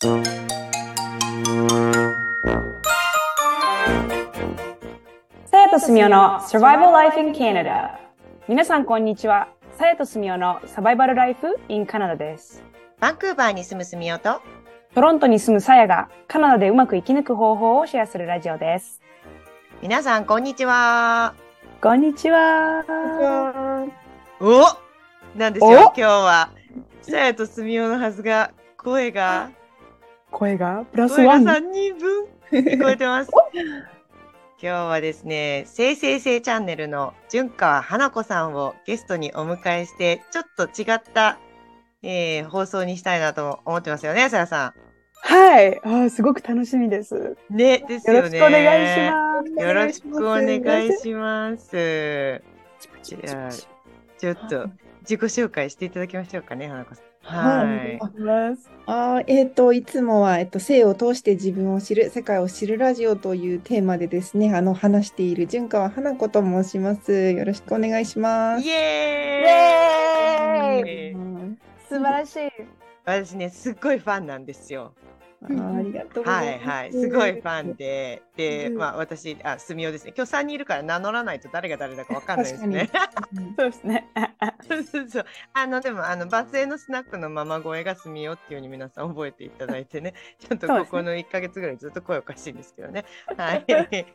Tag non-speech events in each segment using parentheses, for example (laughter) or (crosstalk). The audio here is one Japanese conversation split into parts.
さやとすみおの Survival Life in Canada 皆さんこんにちは。さやとすみおのサバイバルライフ in カナダです。バンクーバーに住むすみおと。トロントに住むさやがカナダでうまく生き抜く方法をシェアするラジオです。皆さんこんにちは。こんにちは。おなんでしょうお今日は。さやとすみおのはずが声が声がプラス声がワン3人分 (laughs) 聞こえてます今日はですね、生成性チャンネルの純川花子さんをゲストにお迎えして、ちょっと違った、えー放送にしたいなと思ってますよね、さやさはいあーすごく楽しみですよん。ね、ですよね。ろしくお願いしますよろしくお願いします。じゃあ、ちょっと自己紹介していただきましょうかね、花子さん。はい。あーえっ、と、いつもは、えっと、性を通して自分を知る、世界を知るラジオというテーマでですね、あの、話している純川花子と申します。よろしくお願いします。イイエエーイうん素晴らしい私ね、すっごいファンなんですよ。あーありがとうござはいいます。はい、すごいファンで、で、うんまあ私、あ、すみおですね。今日3人いるから名乗らないと誰が誰だかわかんないですね。(laughs) そうですねそうそうそう。あの、でも、あの、バスへのスナックのママ声がすみおっていうふうに皆さん覚えていただいてね、(laughs) ちょっとここの1ヶ月ぐらいずっと声おかしいんですけどね。はい。(laughs) で、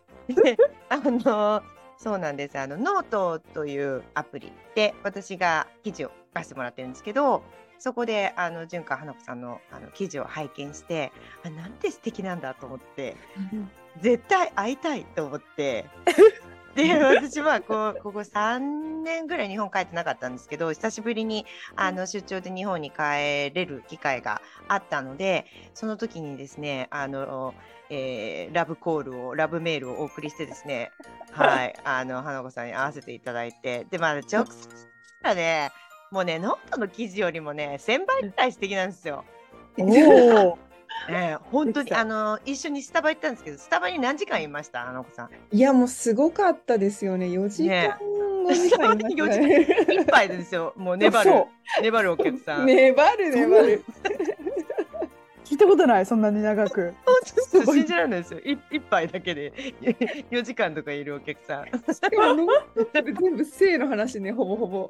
あの、そうなんです。あの、ノートというアプリで私が記事を出してもらってるんですけど、そこで、あの、純川花子さんのあの記事を拝見して、あ、なんて素敵なんだと思って、絶対会いたいと思って。(laughs) で、私はこう、ここ3年ぐらい日本帰ってなかったんですけど、久しぶりにあの出張で日本に帰れる機会があったので、その時にですね、あの、えーラブコールを、ラブメールをお送りしてですね、はい、あの、花子さんに会わせていただいて、で、まあ、直接ね、もうね、ノートの記事よりもね、1000倍くらい素敵なんですよ。おおええ本当に、あの、一緒にスタバ行ったんですけど、スタバに何時間いました？花子さん。いや、もうすごかったですよね。4時ね間、5時間いました4時ね。(laughs) 一杯でですよ、もう粘るそ、粘るお客さん。粘る粘る。聞いたことないそんなに長くちょっと信じられないですよ。い一杯だけで4時間とかいるお客さん。全部性の話ね、ほぼほぼ。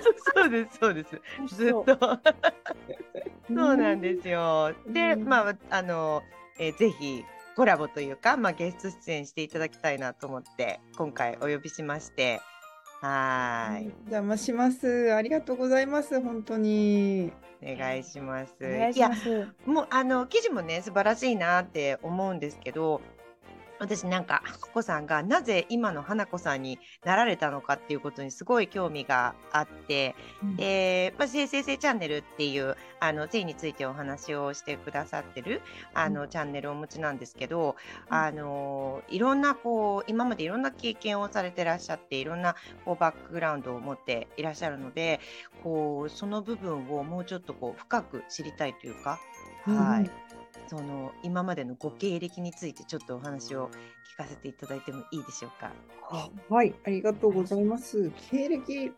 (laughs) そうです、そうです。ずっと。(laughs) そうなんですよ。で、うんまあ、あの、えーぜひコラボというか、まあ、ゲスト出演していただきたいなと思って、今回お呼びしまして。はーい。お邪魔します。ありがとうございます。本当に。お願いします。いしやますもうあの記事もね素晴らしいなって思うんですけど私なんか花子さんがなぜ今の花子さんになられたのかっていうことにすごい興味があって、うん。で、まあ、生成性チャンネルっていうあの性についてお話をしてくださってるあの、チャンネルをお持ちなんですけど、あのいろんなこう今までいろんな経験をされてらっしゃっていろんなこうバックグラウンドを持っていらっしゃるのでこうその部分をもうちょっとこう深く知りたいというか、はうん。い、その今までのご経歴についてちょっとお話を聞かせていただいてもいいでしょうか？はい、ありがとうございます。経歴、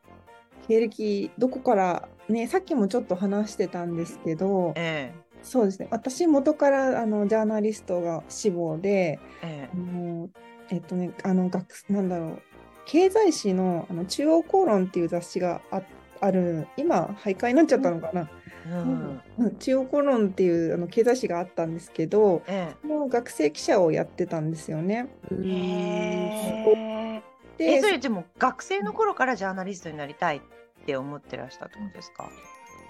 経歴、どこから、ね、さっきもちょっと話してたんですけど、えそうですね、私、元からあのジャーナリストが志望で、ええあのえっとね、あの学なんだろう、経済誌のあの中央公論っていう雑誌があある、今、廃刊になっちゃったのかな。えうん。うん、中央公論っていうあの経済誌があったんですけど、えその学生記者をやってたんですよね。えへえでえそれでも学生の頃からジャーナリストになりたいって思ってらしたってことですか、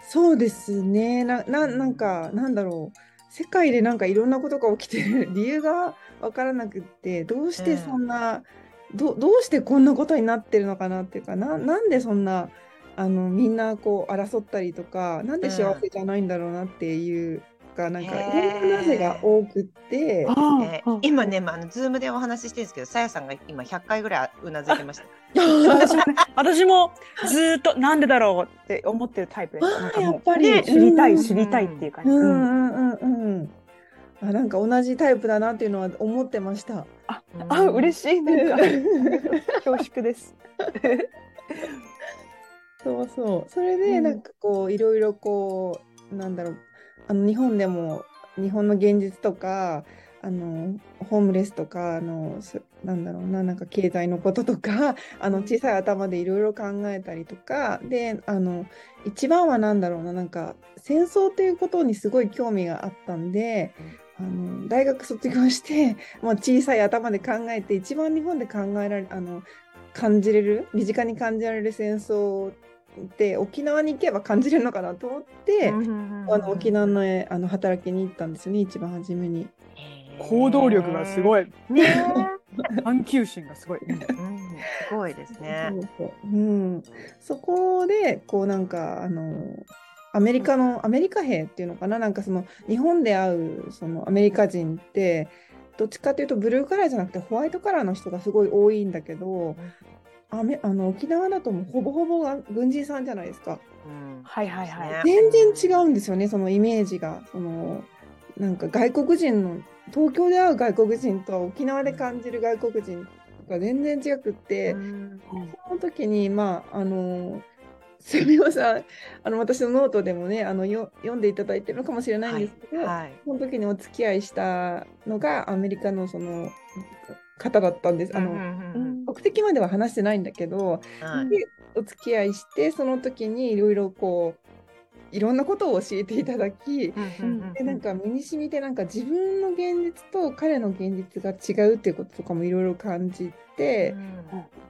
そうですね。な、な、なんか、なんだろう。世界でなんかいろんなことが起きてる理由がわからなくって、どうしてそんな、ど、どうしてこんなことになってるのかなっていうか、な、なんでそんな、あの、みんなこう争ったりとか、なんで幸せじゃないんだろうなっていうか、なんか、いろんななぜが多くって、今ね、まあ、あのズームでお話ししてるんですけどさやさんが今100回ぐらいうなずいてました。(laughs) 私もね私もずーっとなんでだろうって思ってるタイプです。やっぱりね知りたいうん知りたいっていう感じ。うんうんうん。あ、なんか同じタイプだなっていうのは思ってました。あ嬉しいなんか (laughs) 恐縮です。(laughs) そうそう。それで、うんなんかこう、いろいろこう、なんだろう、あの、日本でも日本の現実とかあのホームレスとかあのすなんだろうななんか経済のこととか (laughs) あの小さい頭でいろいろ考えたりとかであの一番は何だろうななんか戦争ということにすごい興味があったんで。あの大学卒業して (laughs) もう小さい頭で考えて一番日本で考えられあの感じれる身近に感じられる戦争って沖縄に行けば感じれるのかなと思って、あの沖縄のえあの働きに行ったんですよね一番初めに。行動力がすごい。探求心がすごい。え、うん、すごいですね。そうそうう。ん、そこでこうなんかあのアメリカのアメリカ兵っていうのかな？なんかその日本で会うそのアメリカ人ってどっちかというとブルーカラーじゃなくてホワイトカラーの人がすごい多いんだけどアメあの沖縄だともうほぼほぼが軍人さんじゃないですか。うんはいはいはい。ね全然違うんですよねそのイメージが。そのなんか外国人の東京で会う外国人と沖縄で感じる外国人が全然違くって。うんその時に、まあ、あの、すみません、あの、私のノートでもね、あの、よ読んでいただいてるのかもしれないんですけど、はい。その時にお付き合いしたのがアメリカのその方だったんです。あの、うんうんうん目的までは話してないんだけど、はい。でお付き合いして、その時にいろいろこう、いろんなことを教えていただき、うんでなんか身に染みてなんか自分の現実と彼の現実が違うっていうこととかもいろいろ感じて、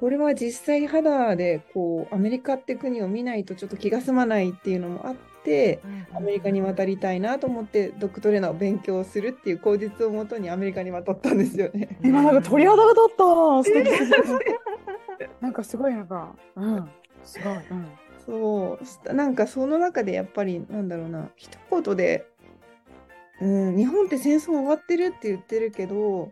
これは実際肌でこうアメリカって国を見ないとちょっと気が済まないっていうのもあってアメリカに渡りたいなと思ってドッグトレーナーを勉強するっていう口実をもとにアメリカに渡ったんですよね。(laughs) 今なんか鳥肌が立った。素敵す。なんかすごいなんか、うん、すごい。うん。そうなんかその中でやっぱりなんだろうな一言で、うん、日本って戦争終わってるって言ってるけど、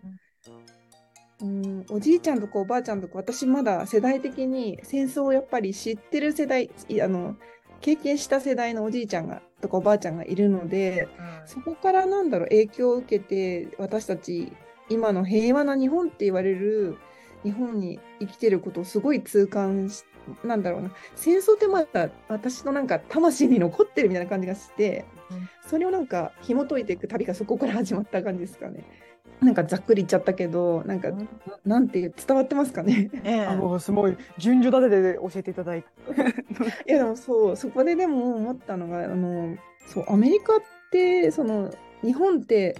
うん、おじいちゃんとかおばあちゃんとか私まだ世代的に戦争をやっぱり知ってる世代いあの経験した世代のおじいちゃんがとかおばあちゃんがいるのでそこからなんだろう影響を受けて私たち今の平和な日本って言われる日本に生きてることをすごい痛感しなんだろうな戦争ってまだ私のなんか魂に残ってるみたいな感じがしてそれをなんか紐解いていく旅がそこから始まった感じですかね。なんかざっくり言っちゃったけどなんかななんていう伝わってますかね？ええあのすごい順序立てて教えていただいて。いやでもそうそこででも思ったのがあのそうアメリカってその日本って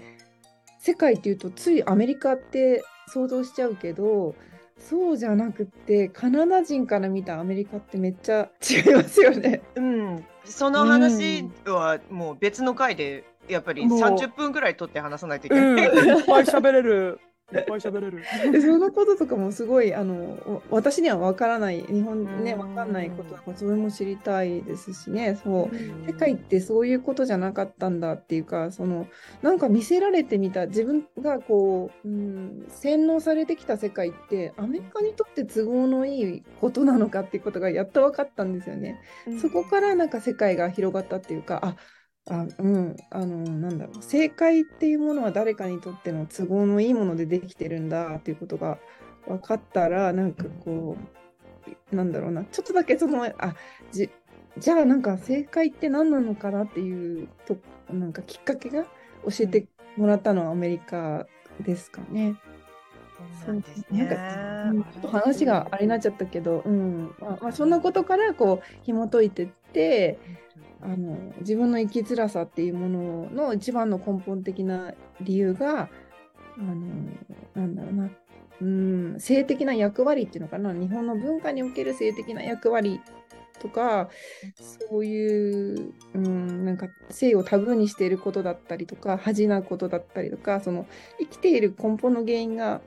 世界っていうとついアメリカって想像しちゃうけどそうじゃなくってカナダ人から見たアメリカってめっちゃ違いますよね。うん、その話はもう別の回でやっぱりもう。30分ぐらい取って話さないといけうん、ない。いっぱい喋れる。いっぱい喋れる。でそのこととかもすごいあのわ私には分からない。日本ねうん。分かんないことだからそれも知りたいですしね。そう。世界ってそういうことじゃなかったんだっていうかそのなんか見せられてみた。自分がこう、うん、洗脳されてきた世界ってアメリカにとって都合のいいことなのかっていうことがやっと分かったんですよね。そこからなんか世界が広がったっていうかああうんあのなんだろう正解っていうものは誰かにとっての都合のいいものでできてるんだっていうことが分かったらなんかこうなんだろうなちょっとだけそのあじじゃあなんか正解って何なのかなっていうとなんかきっかけが教えてもらったのはアメリカですかね。そうですなんね。か、うんちょっと話があれになっちゃったけど、うんまあまあ、そんなことからこう紐解いてってあの自分の生きづらさっていうものの一番の根本的な理由があのなんだろうな、うん、性的な役割っていうのかな。日本の文化における性的な役割とかそういう、うん、なんか性をタブーにしていることだったりとか恥じなことだったりとかその生きている根本の原因が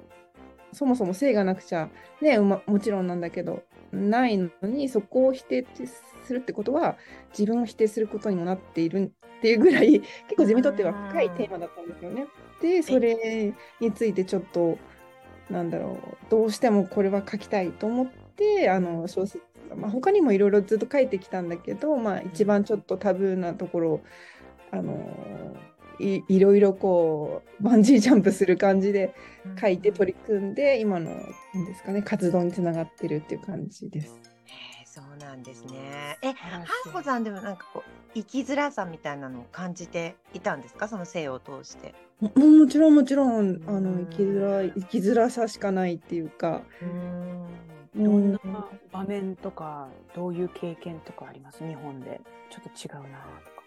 そもそも性がなくちゃ、ねまもちろんなんだけどないのにそこを否定するってことは自分を否定することにもなっているっていうぐらい (laughs) 結構自分にとっては深いテーマだったんですよね。でそれについてちょっとなんだろうどうしてもこれは書きたいと思ってあの小説、まあ、他にもいろいろずっと書いてきたんだけど、まあ、一番ちょっとタブーなところをあのいいろいろこうバンジージャンプする感じで書いて取り組んで今のなんですかね活動につながってるっていう感じです。えーそうななんですね。え、ハンコさんでもなんかこう生きづらさみたいなのを感じていたんですか？その性を通して。ももちろんもちろんあうんの生きづらい生きづらさしかないっていうか、うん。どんなうん場面とか、どういう経験とかあります？日本で。ちょっと違うなとか。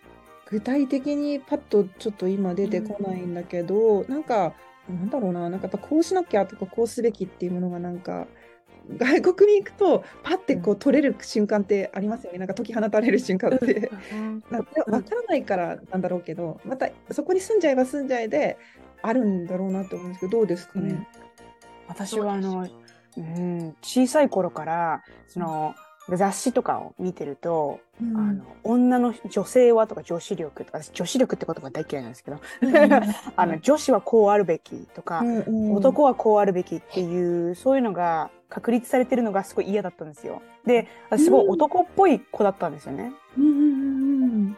具体的にパッとちょっと今出てこないんだけど、なんかなんだろうななんかやっぱこうしなきゃとかこうすべきっていうものがなんか (laughs) 外国に行くとパッてこう取れる瞬間ってありますよねなんか解き放たれる瞬間って。なんか分からないからなんだろうけどまたそこに住んじゃえば住んじゃえであるんだろうなと思うんですけどどうですかね？私はあの、うん、小さい頃から、その、雑誌とかを見てると、うん。あの、女の、女性はとか女子力とか、私女子力って言葉大嫌いなんですけど、(laughs) あの、女子はこうあるべきとか、うんうん。男はこうあるべきっていう、そういうのが確立されてるのがすごい嫌だったんですよ。で、私すごい男っぽい子だったんですよね。うんうんうん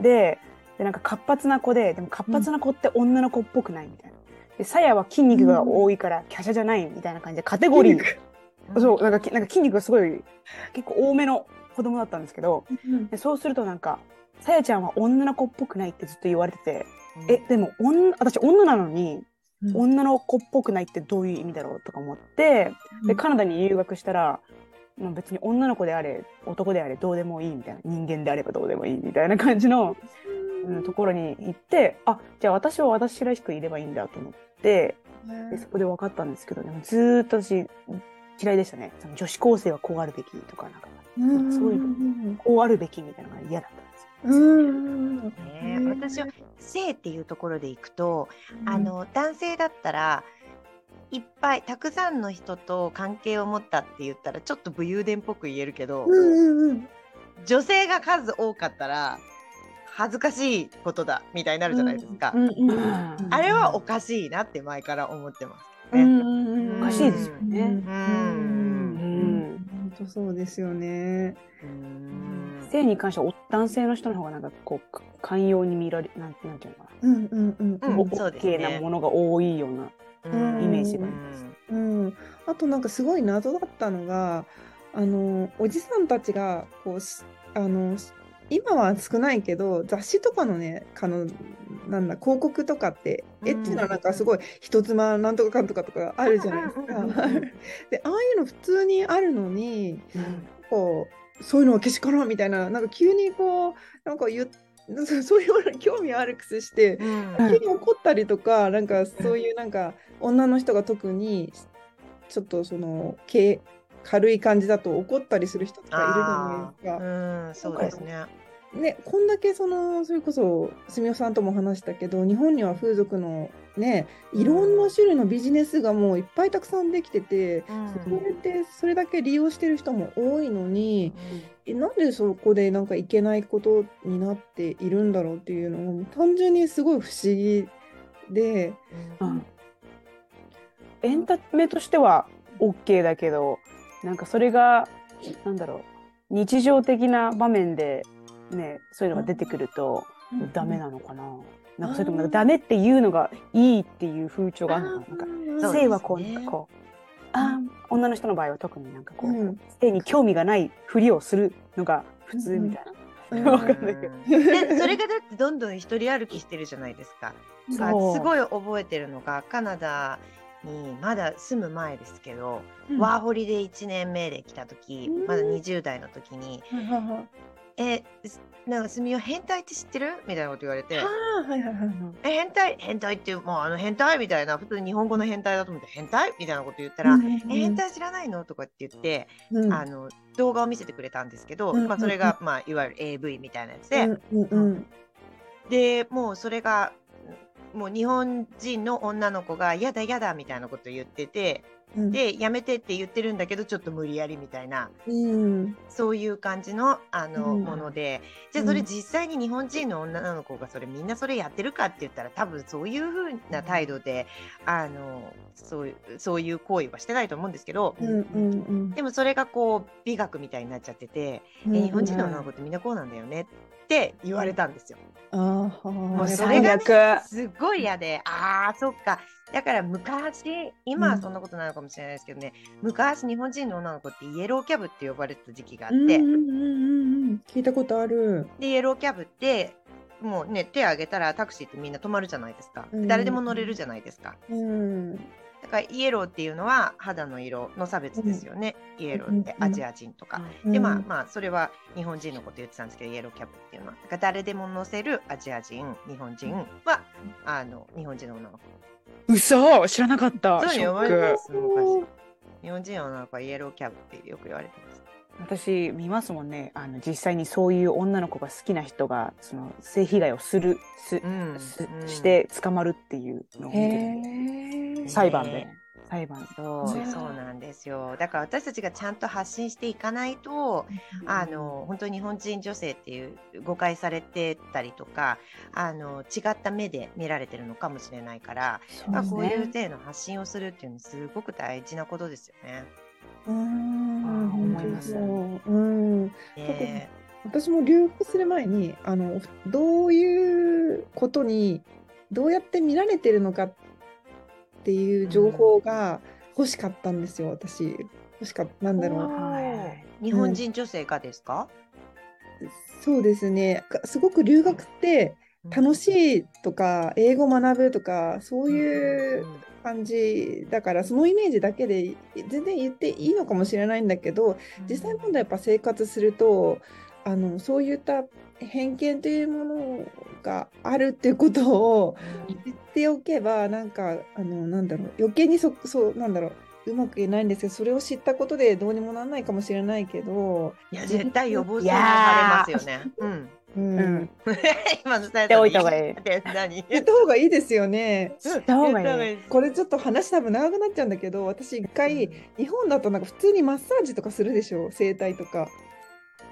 で、で、なんか活発な子で、でも活発な子って女の子っぽくないみたいな。で、さやは筋肉が多いから華奢じゃないみたいな感じでカテゴリー、そう、なんかきなんか筋肉がすごい結構多めの子供だったんですけど、うんでそうするとなんか、さやちゃんは女の子っぽくないってずっと言われてて、うん。え、でも女、私女なのに、うん。女の子っぽくないってどういう意味だろうとか思って、で、カナダに留学したら、まあ、別に女の子であれ、男であれ、どうでもいいみたいな、人間であればどうでもいいみたいな感じの、うん、ところに行って、あ、じゃあ私は私らしくいればいいんだと思って、でそこで分かったんですけど、でもずーっと私、嫌いでしたね。その女子高生はこうあるべきとか、なんか、うん。そういうこうあるべきみたいなのが嫌だったんですよ。うん。ね。私は性っていうところでいくと、あの男性だったらいっぱいたくさんの人と関係を持ったって言ったらちょっと武勇伝っぽく言えるけど、うん。うん。うん。女性が数多かったら恥ずかしいことだみたいになるじゃないですか。あれはおかしいなって前から思ってます。ね。おかしいですよね。うん。本当そうですよね。うん。性に関してはお男性の人の方がなん。かこう、寛容に見られ、なん。なん。ていうのかうん。うん。うん。うん。な、おそうですね OK なものが多いような。うん。イメージがありますうん、あとなん。かすごい謎だったのがあのおじさん。たちがこうしあの今は少ないけど雑誌とかのねあのなんだ広告とかってうん。エッチななんかすごい人妻なんとかかんとかとかあるじゃないですか。うん。うん。うん。うん。(laughs) でああいうの普通にあるのにこうそういうのはけしからんみたいななんか急にこうなんか言っそそういう興味あるくせしてうん。急に怒ったりとか、なんかそういうなんか女の人が特にちょっとその軽軽い感じだと怒ったりする人とかいるじゃないですか。うん、そうですね。ね、こんだけそのそれこそ住代さんとも話したけど日本には風俗のねいろんな種類のビジネスがもういっぱいたくさんできてて、それってそれだけ利用してる人も多いのにえなんでそこでなんかいけないことになっているんだろうっていうのを単純にすごい不思議で。うん。エンタメとしては OK だけど、なんかそれが、なんだろう、日常的な場面でね、そういうのが出てくるとダメなのかな。なんかそれともダメっていうのがいいっていう風潮があるのかな。なんか性はこう、なんかこう、あー女の人の場合は特になんかこう、うん性に興味がないふりをするのが普通みたいな。うん (laughs) わかんないけど。でそれがだってどんどん一人歩きしてるじゃないですか。すごい覚えてるのがカナダにまだ住む前ですけど、うんワーホリで1年目で来た時、うんまだ20代の時にはいはいはい「えすなんかすみお変態って知ってる?」みたいなこと言われてあーはいはいはい「え変態？変態ってもうあの変態?」みたいな普通に日本語の変態だと思って「変態?」みたいなこと言ったら「うんうんうんえ変態知らないの?」とかって言って、うんあの動画を見せてくれたんですけど、うんうんうんまあ、それが、まあ、いわゆる AV みたいなやつで。うんうんうんでもうそれがもう日本人の女の子が「やだやだ」みたいなこと言っててうんで「やめて」って言ってるんだけどちょっと無理やりみたいなうんそういう感じのあの、うんものでじゃあそれ実際に日本人の女の子がそれみんなそれやってるかって言ったら多分そういう風な態度であのそういうそういう行為はしてないと思うんですけど。うんうんうんでもそれがこう美学みたいになっちゃってて、うんえ日本人の女の子ってみんなこうなんだよねって言われたんですよ。あーはーもうそれがね。すっごい嫌で、ああ、そっか。だから昔今はそんなことないのかもしれないですけどね、昔日本人の女の子ってイエローキャブって呼ばれてた時期があって、うんうんうんうん。聞いたことある。でイエローキャブってもうね手挙げたらタクシーってみんな止まるじゃないですか、うん。誰でも乗れるじゃないですか。うん。だからイエローっていうのは肌の色の差別ですよね、イエローってアジア人とか、うん。でまあまあそれは日本人のこと言ってたんですけどイエローキャブっていうのは。だから誰でも乗せるアジア人日本人はあの日本人の女の子嘘知らなかった。そうショ呼ばれてま。す昔日本人の女の子はイエローキャブってよく言われてます私見ますもんね。あの実際にそういう女の子が好きな人がその性被害をするすうんすうんして捕まるっていうのを見てるんでへえ。裁判でね裁判そうじゃあそうなんですよ。だから私たちがちゃんと発信していかないとあの本当に日本人女性っていう誤解されてたりとかあの違った目で見られてるのかもしれないから、まあ、こういう性の発信をするっていうのはすごく大事なことですよね。うん。思います。う。ん。ね私も留学する前にあのどういうことにどうやって見られてるのかっていう情報が欲しかったんですよ、私。欲しかったなんだろう。日本人女性がですか、そうですね。かすごく留学って楽しいとか英語学ぶとかそういう感じだからそのイメージだけで全然言っていいのかもしれないんだけど実際問題やっぱ生活するとあのそういった偏見というものがあるっていうことを言っておけばなんかあのなんだろう余計にそそうなんだろううまく言えないんですけどそれを知ったことでどうにもならないかもしれないけど、いや絶対予防線が張れますよね。うん。うんうん (laughs) 今の伝ておいた方がいい？言った方がいいですよね。これちょっと話多分長くなっちゃうんだけど私一回日本だとなんか普通にマッサージとかするでしょ？整体とか。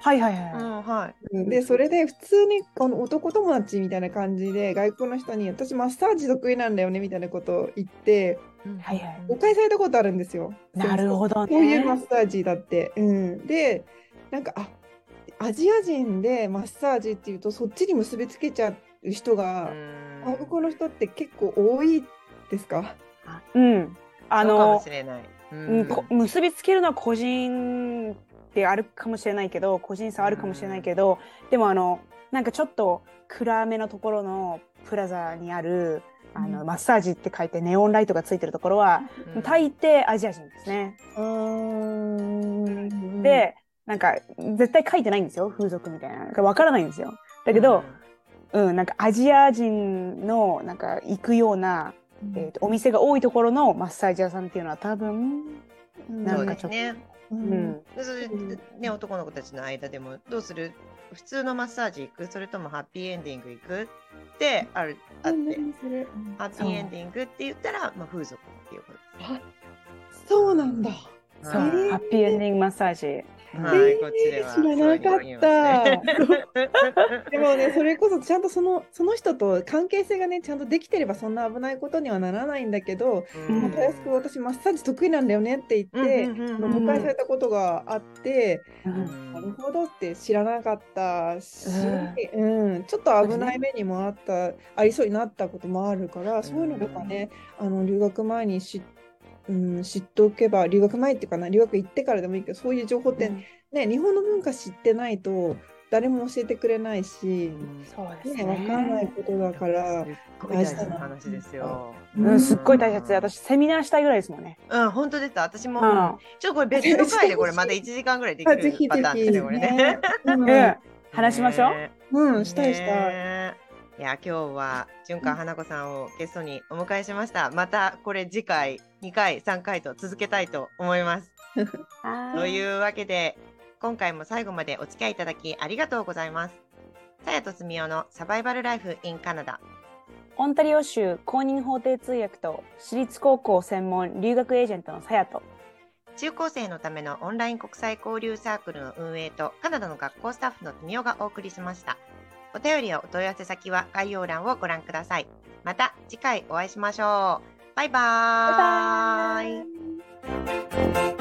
はいはいうんははい。でそれで普通にこの男友達みたいな感じで外国の人に「私マッサージ得意なんだよね」みたいなことを言ってうんはいはい誤解されたことあるんですよ。い。なるほどね。こういうマッサージだって。うん、でなんかあアジア人でマッサージっていうとそっちに結びつけちゃう人が外国の人って結構多いですか？うん。ああのかものしれない。ううんこ結びつけるのは個人であるかもしれないけど個人差あるかもしれないけど、でもあのなんかちょっと暗めのところのプラザにあるあの、うんマッサージって書いてネオンライトがついてるところは、うん大抵アジア人ですね。うーんで、なんか絶対書いてないんですよ風俗みたいな。わからないんですよ。だけど、うん、なんかアジア人のなんか行くような、えーとお店が多いところのマッサージ屋さんっていうのは多分、うんなそうんかちょっと、ですね。ううん。ん、でそれでね男の子たちの間でもどうする？普通のマッサージ行く？それともハッピーエンディング行く？ってあるあって。ハッピーエンディングって言ったら、まあ、風俗っていうことです。そうなんだ。ハッピーエンディングマッサージ。はい、えーこっちでは知らなかった。でもね、それこそちゃんとそのその人と関係性がね、ちゃんとできてればそんな危ないことにはならないんだけど、たやすく私マッサージ得意なんだよねって言って、誤解されたことがあって、なるほどって知らなかったし、ううん。ちょっと危ない目にもあった、ありそうになったこともあるから、そういうのとかね、あの留学前に知,、うん、知っておけば、留学前っていうかな、留学行ってからでもいいけど、そういう情報って、ね、日本の文化知ってないと誰も教えてくれないし、そうですね、わからないね。ことだから大事な話ですよ。うんうん、すっごい大切で、私セミナーしたいぐらいですもんね。うん、本当です。私も、うんちょっとこれ別の回でこれまた1時間ぐらいできあぜひぜる (laughs) パターンですひ、ね、これねね。うんうん、話しましょう。ねうん、したいしたい。ねいや今日は純川花子さんをゲストにお迎えしました。またこれ次回2回3回と続けたいと思います。(laughs) とう。いうわけで今回も最後までお付き合いいただきありがとうございます。さやとすみおのサバイバルライフ in カナダ。オンタリオ州公認法廷通訳と私立高校専門留学エージェントのさやと。中高生のためのオンライン国際交流サークルの運営とカナダの学校スタッフの富雄がお送りしました。お便りやお問い合わせ先は概要欄をご覧ください。また次回お会いしましょう。バイバーイ。バイバーイ